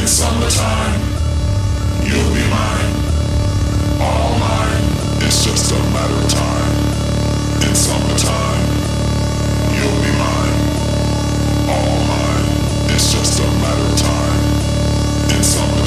in summertime. You'll be mine, all mine. It's just a matter of time. In summertime, you'll be mine, all mine. It's just a matter of time. In summertime.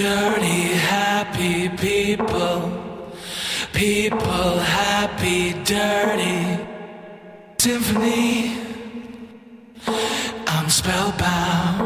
dirty, happy people. People, happy, dirty. Symphony, I'm spellbound.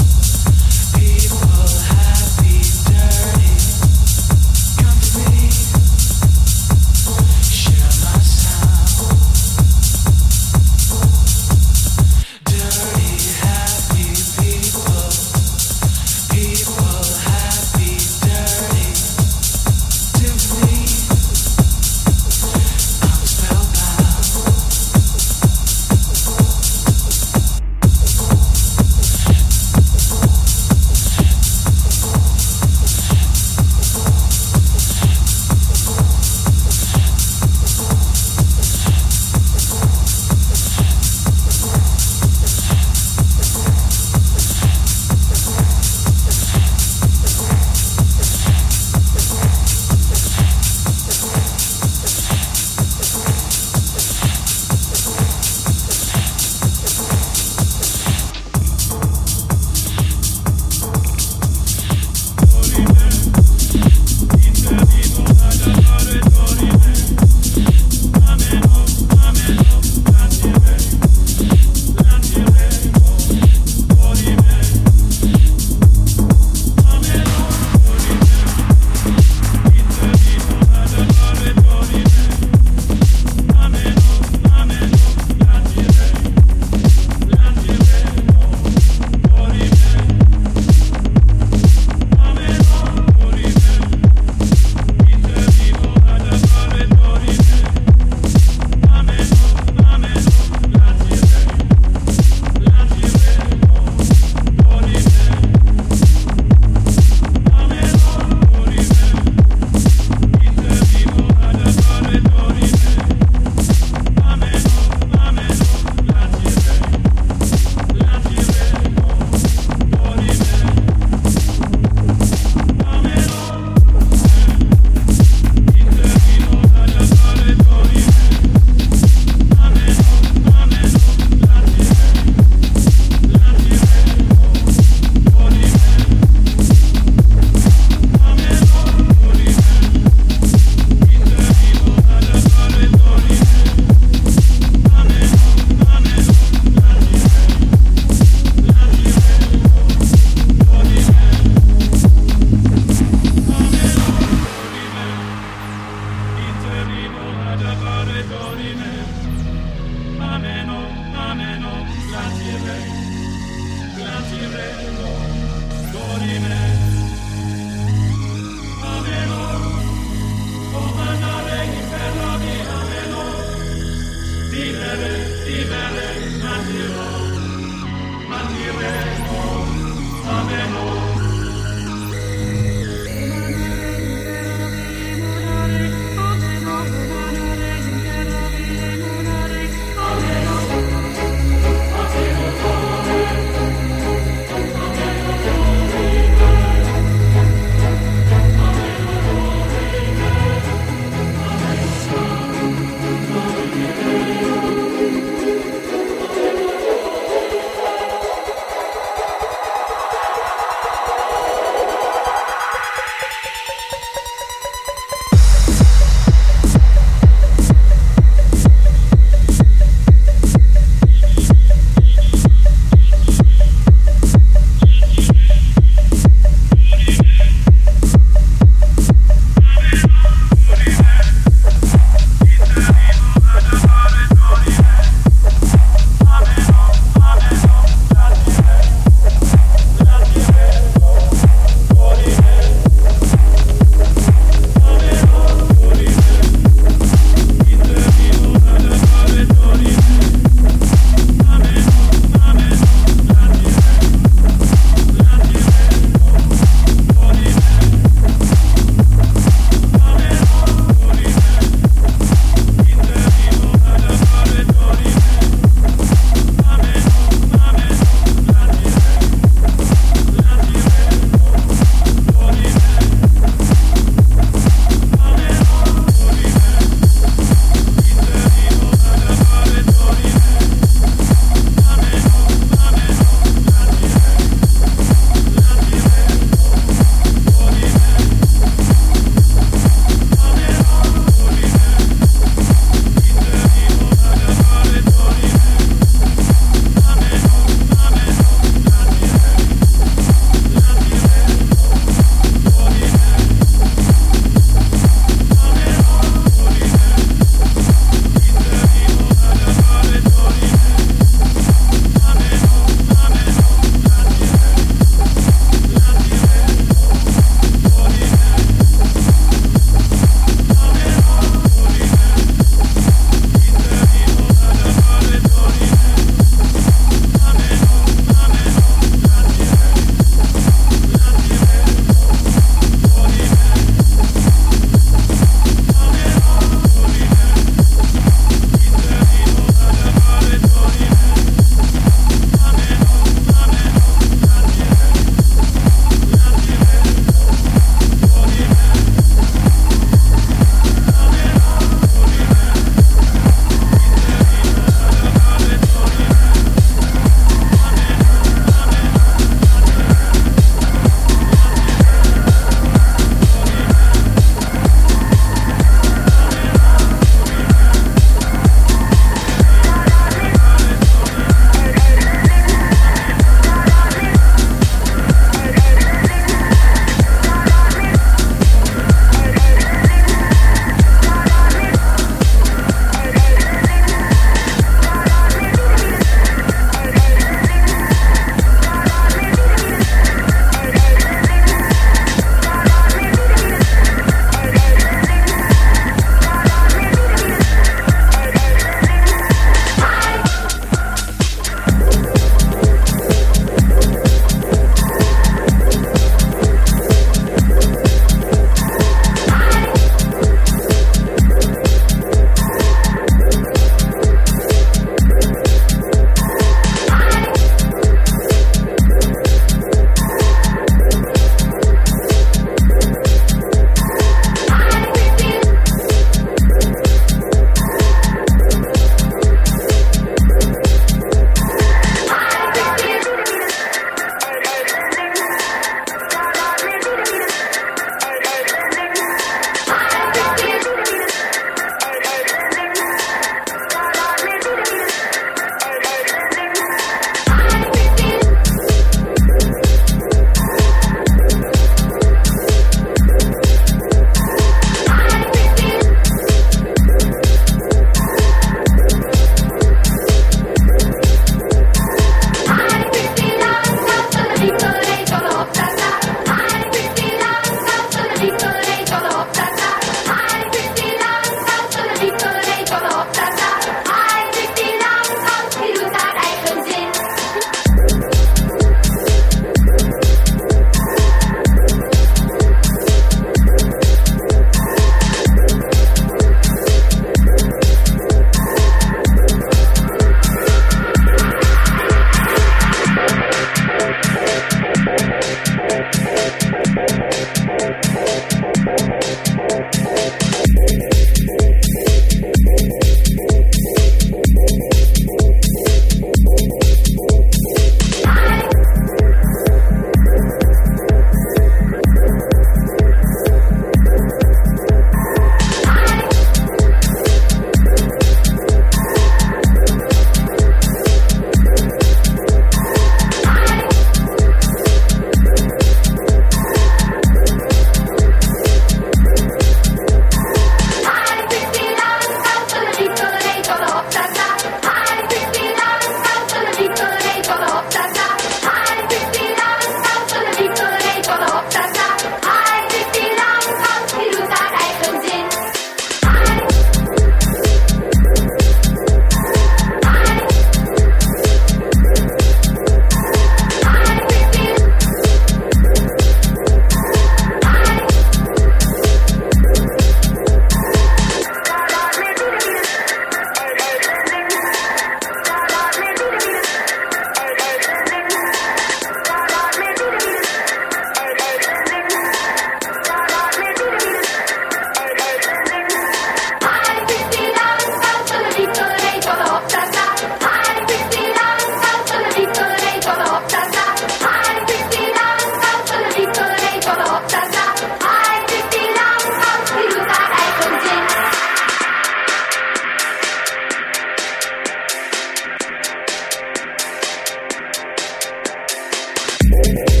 Thank